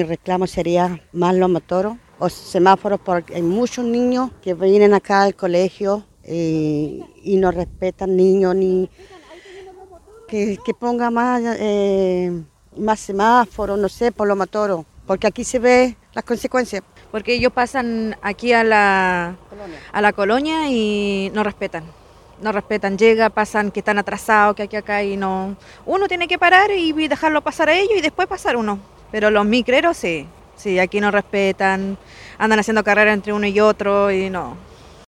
mi reclamo sería más los motoros o semáforos porque hay muchos niños que vienen acá al colegio eh, y no respetan niños ni que, que ponga más, eh, más semáforos, no sé, por los motoros, porque aquí se ve las consecuencias. Porque ellos pasan aquí a la, a la colonia y no respetan. No respetan, llega, pasan que están atrasados, que aquí acá y no. Uno tiene que parar y dejarlo pasar a ellos y después pasar uno. Pero los micreros sí, sí, aquí no respetan, andan haciendo carrera entre uno y otro y no,